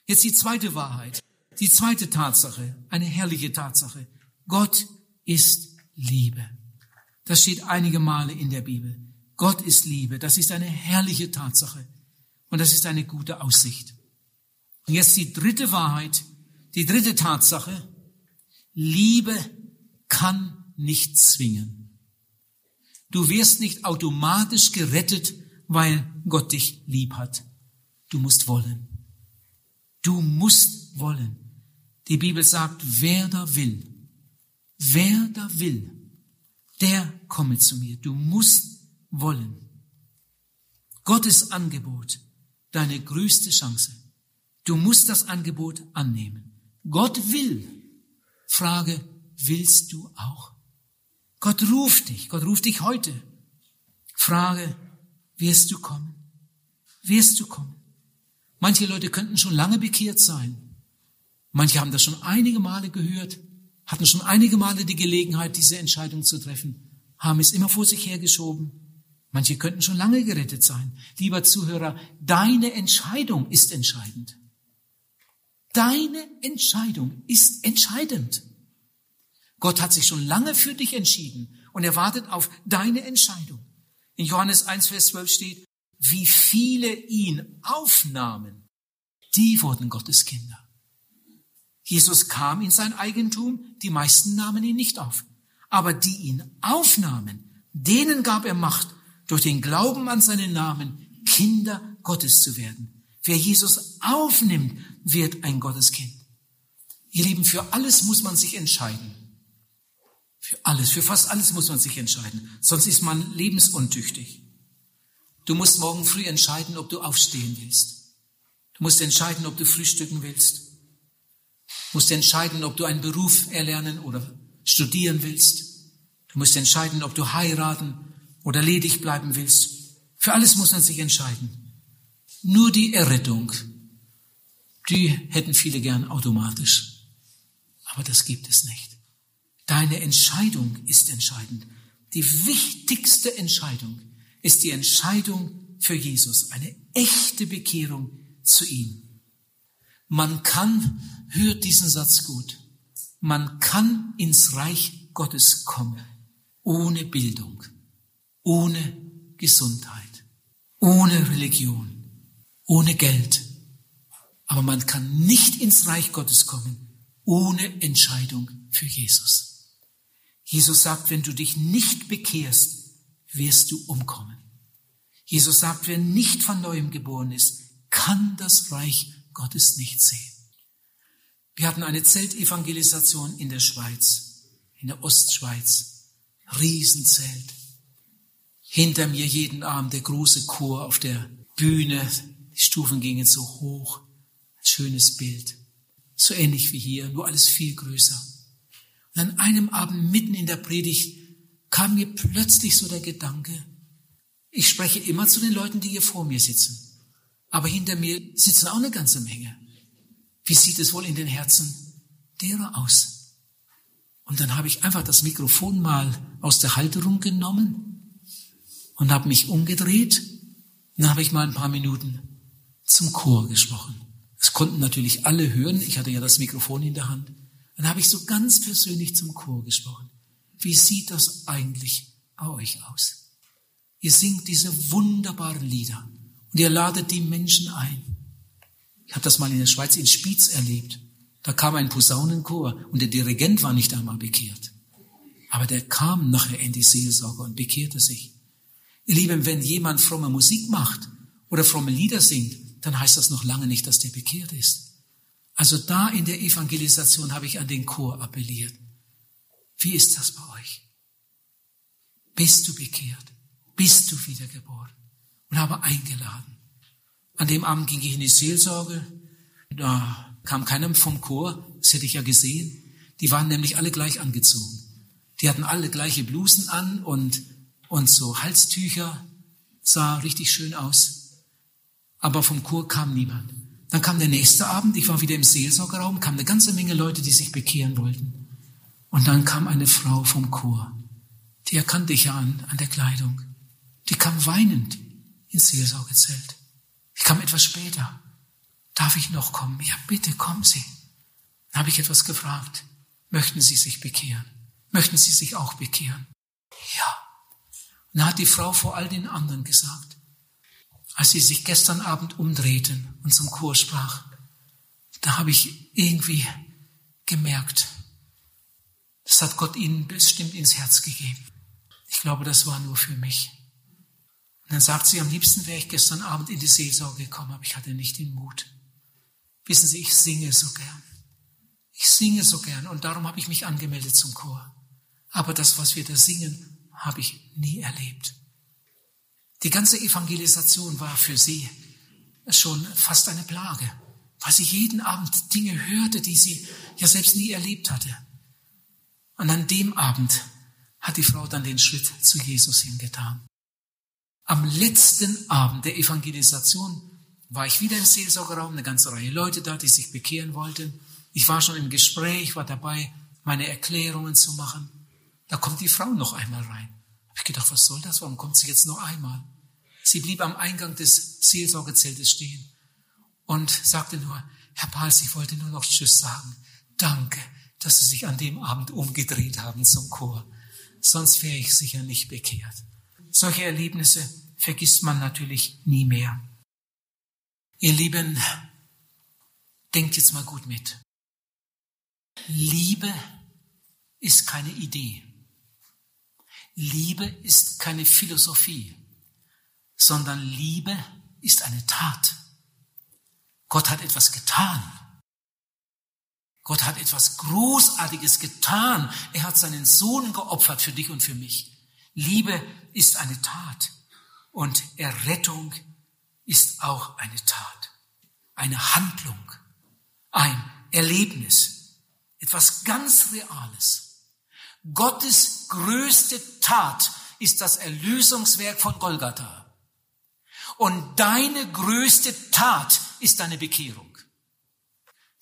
Jetzt die zweite Wahrheit. Die zweite Tatsache, eine herrliche Tatsache. Gott ist Liebe. Das steht einige Male in der Bibel. Gott ist Liebe. Das ist eine herrliche Tatsache. Und das ist eine gute Aussicht. Und jetzt die dritte Wahrheit, die dritte Tatsache. Liebe kann nicht zwingen. Du wirst nicht automatisch gerettet, weil Gott dich lieb hat. Du musst wollen. Du musst wollen. Die Bibel sagt, wer da will, wer da will, der komme zu mir. Du musst wollen. Gottes Angebot, deine größte Chance. Du musst das Angebot annehmen. Gott will. Frage, willst du auch? Gott ruft dich. Gott ruft dich heute. Frage, wirst du kommen? Wirst du kommen? Manche Leute könnten schon lange bekehrt sein. Manche haben das schon einige Male gehört, hatten schon einige Male die Gelegenheit, diese Entscheidung zu treffen, haben es immer vor sich hergeschoben. Manche könnten schon lange gerettet sein. Lieber Zuhörer, deine Entscheidung ist entscheidend. Deine Entscheidung ist entscheidend. Gott hat sich schon lange für dich entschieden und er wartet auf deine Entscheidung. In Johannes 1, Vers 12 steht, wie viele ihn aufnahmen, die wurden Gottes Kinder. Jesus kam in sein Eigentum, die meisten nahmen ihn nicht auf. Aber die ihn aufnahmen, denen gab er Macht, durch den Glauben an seinen Namen Kinder Gottes zu werden. Wer Jesus aufnimmt, wird ein Gotteskind. Ihr Lieben, für alles muss man sich entscheiden. Für alles, für fast alles muss man sich entscheiden. Sonst ist man lebensuntüchtig. Du musst morgen früh entscheiden, ob du aufstehen willst. Du musst entscheiden, ob du frühstücken willst. Du musst entscheiden, ob du einen Beruf erlernen oder studieren willst. Du musst entscheiden, ob du heiraten oder ledig bleiben willst. Für alles muss man sich entscheiden. Nur die Errettung, die hätten viele gern automatisch. Aber das gibt es nicht. Deine Entscheidung ist entscheidend. Die wichtigste Entscheidung ist die Entscheidung für Jesus, eine echte Bekehrung zu ihm. Man kann, hört diesen Satz gut, man kann ins Reich Gottes kommen, ohne Bildung, ohne Gesundheit, ohne Religion, ohne Geld. Aber man kann nicht ins Reich Gottes kommen, ohne Entscheidung für Jesus. Jesus sagt, wenn du dich nicht bekehrst, wirst du umkommen. Jesus sagt, wer nicht von neuem geboren ist, kann das Reich Gottes nicht sehen. Wir hatten eine Zeltevangelisation in der Schweiz, in der Ostschweiz. Riesenzelt. Hinter mir jeden Abend der große Chor auf der Bühne. Die Stufen gingen so hoch. Ein schönes Bild. So ähnlich wie hier, nur alles viel größer. Und an einem Abend mitten in der Predigt kam mir plötzlich so der Gedanke, ich spreche immer zu den Leuten, die hier vor mir sitzen. Aber hinter mir sitzen auch eine ganze Menge. Wie sieht es wohl in den Herzen derer aus? Und dann habe ich einfach das Mikrofon mal aus der Halterung genommen und habe mich umgedreht. Dann habe ich mal ein paar Minuten zum Chor gesprochen. Das konnten natürlich alle hören. Ich hatte ja das Mikrofon in der Hand. Dann habe ich so ganz persönlich zum Chor gesprochen. Wie sieht das eigentlich bei euch aus? Ihr singt diese wunderbaren Lieder und ihr ladet die Menschen ein. Ich habe das mal in der Schweiz in Spiez erlebt. Da kam ein Posaunenchor und der Dirigent war nicht einmal bekehrt. Aber der kam nachher in die Seelsorge und bekehrte sich. Ihr Lieben, wenn jemand fromme Musik macht oder fromme Lieder singt, dann heißt das noch lange nicht, dass der bekehrt ist. Also da in der Evangelisation habe ich an den Chor appelliert. Wie ist das bei euch? Bist du bekehrt? Bist du wiedergeboren? Und habe eingeladen. An dem Abend ging ich in die Seelsorge. Da kam keiner vom Chor, das hätte ich ja gesehen. Die waren nämlich alle gleich angezogen. Die hatten alle gleiche Blusen an und, und so Halstücher, sah richtig schön aus. Aber vom Chor kam niemand. Dann kam der nächste Abend, ich war wieder im Seelsorgerraum, kam eine ganze Menge Leute, die sich bekehren wollten. Und dann kam eine Frau vom Chor. Die erkannte ich ja an, an der Kleidung. Die kam weinend ins Seelsorgezelt. Ich kam etwas später. Darf ich noch kommen? Ja, bitte kommen Sie. Dann habe ich etwas gefragt. Möchten Sie sich bekehren? Möchten Sie sich auch bekehren? Ja. Und dann hat die Frau vor all den anderen gesagt, als sie sich gestern Abend umdrehten und zum Chor sprach, da habe ich irgendwie gemerkt, das hat Gott ihnen bestimmt ins Herz gegeben. Ich glaube, das war nur für mich. Und dann sagt sie, am liebsten wäre ich gestern Abend in die Seelsorge gekommen, aber ich hatte nicht den Mut. Wissen Sie, ich singe so gern. Ich singe so gern und darum habe ich mich angemeldet zum Chor. Aber das, was wir da singen, habe ich nie erlebt. Die ganze Evangelisation war für sie schon fast eine Plage, weil sie jeden Abend Dinge hörte, die sie ja selbst nie erlebt hatte. Und an dem Abend hat die Frau dann den Schritt zu Jesus hingetan. Am letzten Abend der Evangelisation war ich wieder im Seelsorgerraum, eine ganze Reihe Leute da, die sich bekehren wollten. Ich war schon im Gespräch, war dabei, meine Erklärungen zu machen. Da kommt die Frau noch einmal rein. Hab ich gedacht, was soll das? Warum kommt sie jetzt noch einmal? Sie blieb am Eingang des Seelsorgezeltes stehen und sagte nur, Herr Pals, ich wollte nur noch Tschüss sagen. Danke, dass Sie sich an dem Abend umgedreht haben zum Chor. Sonst wäre ich sicher nicht bekehrt. Solche Erlebnisse vergisst man natürlich nie mehr. Ihr Lieben, denkt jetzt mal gut mit. Liebe ist keine Idee. Liebe ist keine Philosophie, sondern Liebe ist eine Tat. Gott hat etwas getan. Gott hat etwas Großartiges getan. Er hat seinen Sohn geopfert für dich und für mich. Liebe ist eine Tat und Errettung ist auch eine Tat, eine Handlung, ein Erlebnis, etwas ganz Reales. Gottes größte Tat ist das Erlösungswerk von Golgatha. Und deine größte Tat ist deine Bekehrung.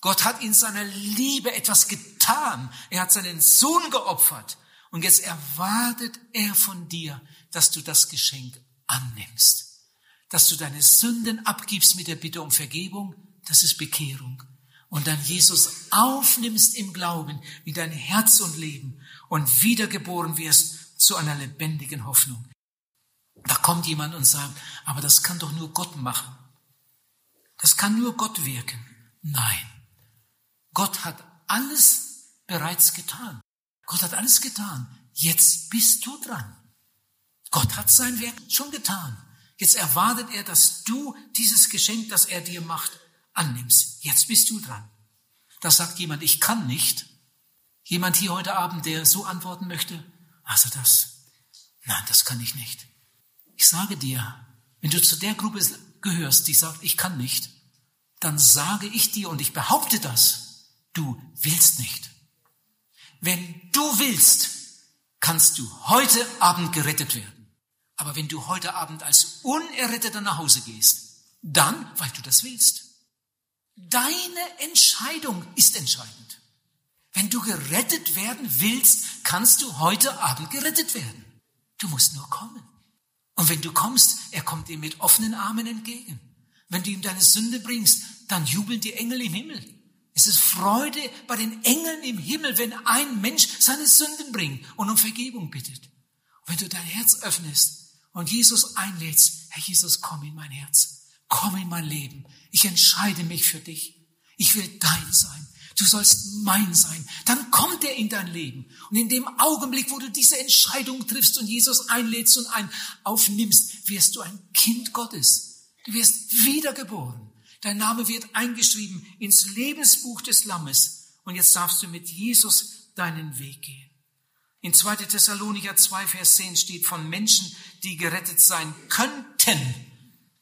Gott hat in seiner Liebe etwas getan. Er hat seinen Sohn geopfert. Und jetzt erwartet er von dir, dass du das Geschenk annimmst dass du deine Sünden abgibst mit der Bitte um Vergebung, das ist Bekehrung. Und dann Jesus aufnimmst im Glauben in dein Herz und Leben und wiedergeboren wirst zu einer lebendigen Hoffnung. Da kommt jemand und sagt, aber das kann doch nur Gott machen. Das kann nur Gott wirken. Nein. Gott hat alles bereits getan. Gott hat alles getan. Jetzt bist du dran. Gott hat sein Werk schon getan. Jetzt erwartet er, dass du dieses Geschenk, das er dir macht, annimmst. Jetzt bist du dran. Da sagt jemand, ich kann nicht. Jemand hier heute Abend, der so antworten möchte, also das, nein, das kann ich nicht. Ich sage dir, wenn du zu der Gruppe gehörst, die sagt, ich kann nicht, dann sage ich dir und ich behaupte das, du willst nicht. Wenn du willst, kannst du heute Abend gerettet werden. Aber wenn du heute Abend als Unerretteter nach Hause gehst, dann, weil du das willst. Deine Entscheidung ist entscheidend. Wenn du gerettet werden willst, kannst du heute Abend gerettet werden. Du musst nur kommen. Und wenn du kommst, er kommt dir mit offenen Armen entgegen. Wenn du ihm deine Sünde bringst, dann jubeln die Engel im Himmel. Es ist Freude bei den Engeln im Himmel, wenn ein Mensch seine Sünden bringt und um Vergebung bittet. Und wenn du dein Herz öffnest und Jesus einlädst, Herr Jesus, komm in mein Herz, komm in mein Leben. Ich entscheide mich für dich. Ich will dein sein. Du sollst mein sein. Dann kommt er in dein Leben. Und in dem Augenblick, wo du diese Entscheidung triffst und Jesus einlädst und ein aufnimmst, wirst du ein Kind Gottes. Du wirst wiedergeboren. Dein Name wird eingeschrieben ins Lebensbuch des Lammes. Und jetzt darfst du mit Jesus deinen Weg gehen. In 2. Thessalonicher 2, Vers 10 steht von Menschen, die gerettet sein könnten,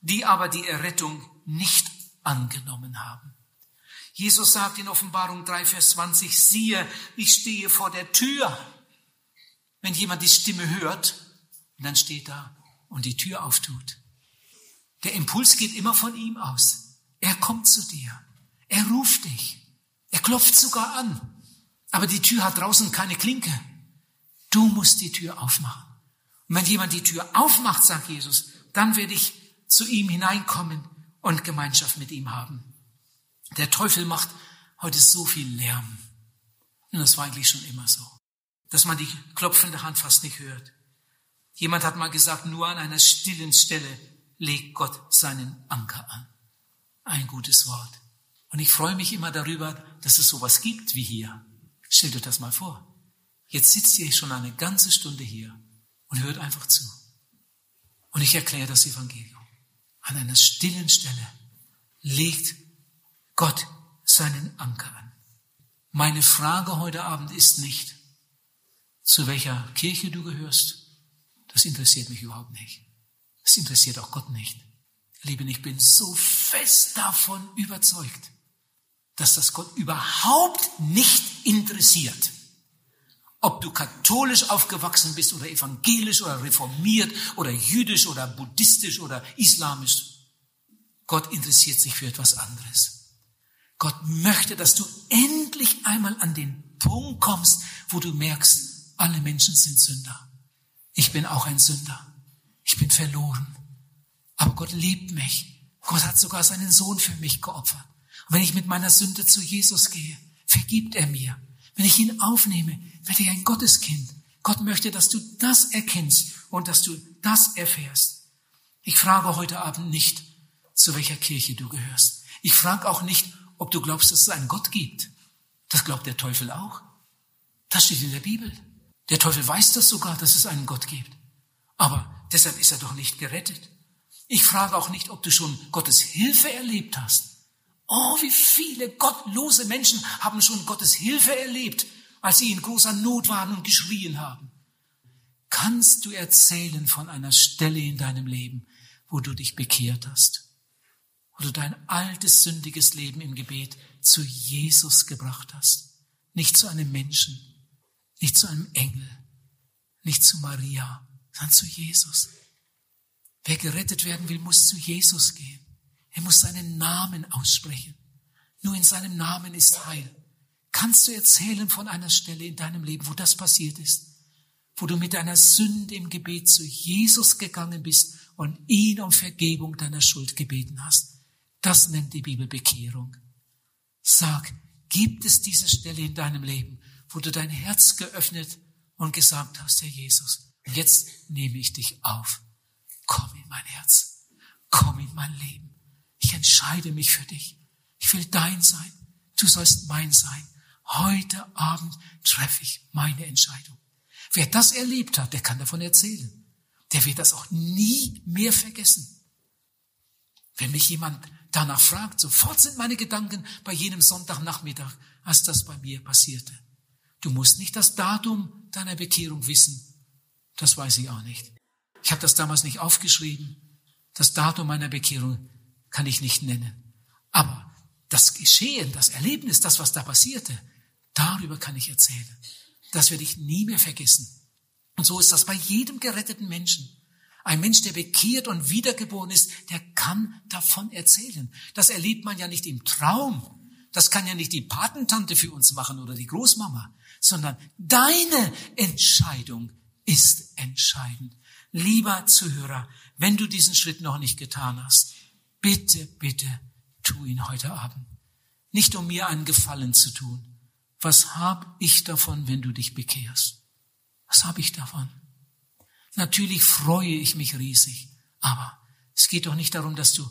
die aber die Errettung nicht angenommen haben. Jesus sagt in Offenbarung 3, Vers 20, siehe, ich stehe vor der Tür. Wenn jemand die Stimme hört, dann steht da und die Tür auftut. Der Impuls geht immer von ihm aus. Er kommt zu dir. Er ruft dich. Er klopft sogar an. Aber die Tür hat draußen keine Klinke. Du musst die Tür aufmachen. Und wenn jemand die Tür aufmacht, sagt Jesus, dann werde ich zu ihm hineinkommen und Gemeinschaft mit ihm haben. Der Teufel macht heute so viel Lärm. Und das war eigentlich schon immer so. Dass man die klopfende Hand fast nicht hört. Jemand hat mal gesagt, nur an einer stillen Stelle legt Gott seinen Anker an. Ein gutes Wort. Und ich freue mich immer darüber, dass es sowas gibt wie hier. Stellt euch das mal vor. Jetzt sitzt ihr schon eine ganze Stunde hier und hört einfach zu. Und ich erkläre das Evangelium. An einer stillen Stelle legt Gott seinen Anker an. Meine Frage heute Abend ist nicht, zu welcher Kirche du gehörst. Das interessiert mich überhaupt nicht. Das interessiert auch Gott nicht. Lieben, ich bin so fest davon überzeugt, dass das Gott überhaupt nicht interessiert. Ob du katholisch aufgewachsen bist oder evangelisch oder reformiert oder jüdisch oder buddhistisch oder islamisch. Gott interessiert sich für etwas anderes. Gott möchte, dass du endlich einmal an den Punkt kommst, wo du merkst, alle Menschen sind Sünder. Ich bin auch ein Sünder. Ich bin verloren. Aber Gott liebt mich. Gott hat sogar seinen Sohn für mich geopfert. Und wenn ich mit meiner Sünde zu Jesus gehe, vergibt er mir. Wenn ich ihn aufnehme, werde ich ein Gotteskind. Gott möchte, dass du das erkennst und dass du das erfährst. Ich frage heute Abend nicht, zu welcher Kirche du gehörst. Ich frage auch nicht, ob du glaubst, dass es einen Gott gibt. Das glaubt der Teufel auch. Das steht in der Bibel. Der Teufel weiß das sogar, dass es einen Gott gibt. Aber deshalb ist er doch nicht gerettet. Ich frage auch nicht, ob du schon Gottes Hilfe erlebt hast. Oh, wie viele gottlose Menschen haben schon Gottes Hilfe erlebt, als sie in großer Not waren und geschrien haben. Kannst du erzählen von einer Stelle in deinem Leben, wo du dich bekehrt hast, wo du dein altes sündiges Leben im Gebet zu Jesus gebracht hast, nicht zu einem Menschen, nicht zu einem Engel, nicht zu Maria, sondern zu Jesus. Wer gerettet werden will, muss zu Jesus gehen. Er muss seinen Namen aussprechen. Nur in seinem Namen ist Heil. Kannst du erzählen von einer Stelle in deinem Leben, wo das passiert ist? Wo du mit deiner Sünde im Gebet zu Jesus gegangen bist und ihn um Vergebung deiner Schuld gebeten hast. Das nennt die Bibel Bekehrung. Sag, gibt es diese Stelle in deinem Leben, wo du dein Herz geöffnet und gesagt hast, Herr Jesus, jetzt nehme ich dich auf. Komm in mein Herz. Komm in mein Leben. Ich entscheide mich für dich. Ich will dein sein. Du sollst mein sein. Heute Abend treffe ich meine Entscheidung. Wer das erlebt hat, der kann davon erzählen. Der wird das auch nie mehr vergessen. Wenn mich jemand danach fragt, sofort sind meine Gedanken bei jenem Sonntagnachmittag, als das bei mir passierte. Du musst nicht das Datum deiner Bekehrung wissen. Das weiß ich auch nicht. Ich habe das damals nicht aufgeschrieben. Das Datum meiner Bekehrung kann ich nicht nennen. Aber das Geschehen, das Erlebnis, das, was da passierte, darüber kann ich erzählen. Das werde ich nie mehr vergessen. Und so ist das bei jedem geretteten Menschen. Ein Mensch, der bekehrt und wiedergeboren ist, der kann davon erzählen. Das erlebt man ja nicht im Traum. Das kann ja nicht die Patentante für uns machen oder die Großmama, sondern deine Entscheidung ist entscheidend. Lieber Zuhörer, wenn du diesen Schritt noch nicht getan hast, bitte, bitte, tu ihn heute Abend. Nicht um mir einen Gefallen zu tun. Was hab ich davon, wenn du dich bekehrst? Was hab ich davon? Natürlich freue ich mich riesig, aber es geht doch nicht darum, dass du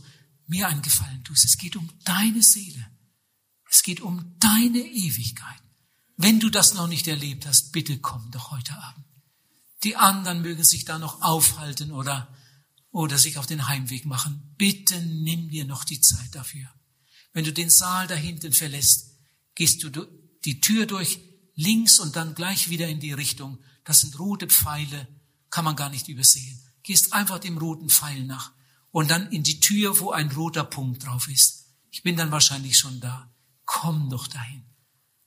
mir einen Gefallen tust. Es geht um deine Seele. Es geht um deine Ewigkeit. Wenn du das noch nicht erlebt hast, bitte komm doch heute Abend. Die anderen mögen sich da noch aufhalten oder, oder sich auf den Heimweg machen. Bitte nimm dir noch die Zeit dafür. Wenn du den Saal da hinten verlässt, gehst du die Tür durch links und dann gleich wieder in die Richtung. Das sind rote Pfeile, kann man gar nicht übersehen. Gehst einfach dem roten Pfeil nach und dann in die Tür, wo ein roter Punkt drauf ist. Ich bin dann wahrscheinlich schon da. Komm doch dahin.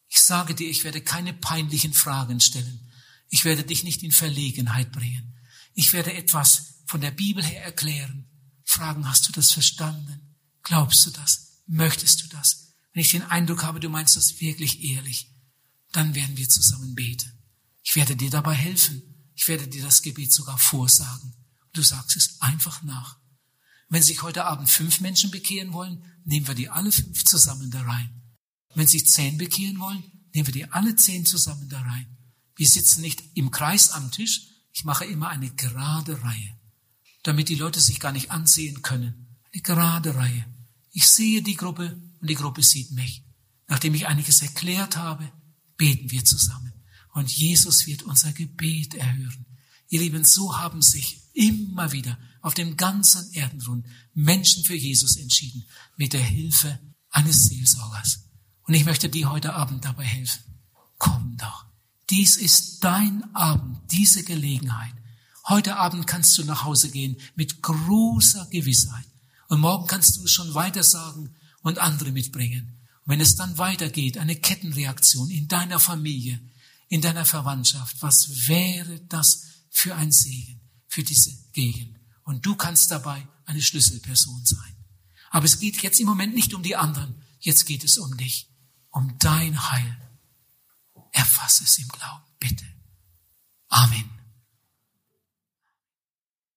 Ich sage dir, ich werde keine peinlichen Fragen stellen. Ich werde dich nicht in Verlegenheit bringen. Ich werde etwas von der Bibel her erklären. Fragen, hast du das verstanden? Glaubst du das? Möchtest du das? Wenn ich den Eindruck habe, du meinst das wirklich ehrlich, dann werden wir zusammen beten. Ich werde dir dabei helfen. Ich werde dir das Gebet sogar vorsagen. Du sagst es einfach nach. Wenn sich heute Abend fünf Menschen bekehren wollen, nehmen wir die alle fünf zusammen da rein. Wenn sich zehn bekehren wollen, nehmen wir die alle zehn zusammen da rein. Wir sitzen nicht im Kreis am Tisch. Ich mache immer eine gerade Reihe, damit die Leute sich gar nicht ansehen können. Eine gerade Reihe. Ich sehe die Gruppe und die Gruppe sieht mich. Nachdem ich einiges erklärt habe, beten wir zusammen. Und Jesus wird unser Gebet erhören. Ihr Lieben, so haben sich immer wieder auf dem ganzen Erdenrund Menschen für Jesus entschieden, mit der Hilfe eines Seelsorgers. Und ich möchte dir heute Abend dabei helfen. Komm doch. Dies ist dein Abend, diese Gelegenheit. Heute Abend kannst du nach Hause gehen mit großer Gewissheit. Und morgen kannst du es schon weiter sagen und andere mitbringen. Und wenn es dann weitergeht, eine Kettenreaktion in deiner Familie, in deiner Verwandtschaft, was wäre das für ein Segen für diese Gegend? Und du kannst dabei eine Schlüsselperson sein. Aber es geht jetzt im Moment nicht um die anderen. Jetzt geht es um dich, um dein Heil. Erfasse es im Glauben, bitte. Amen.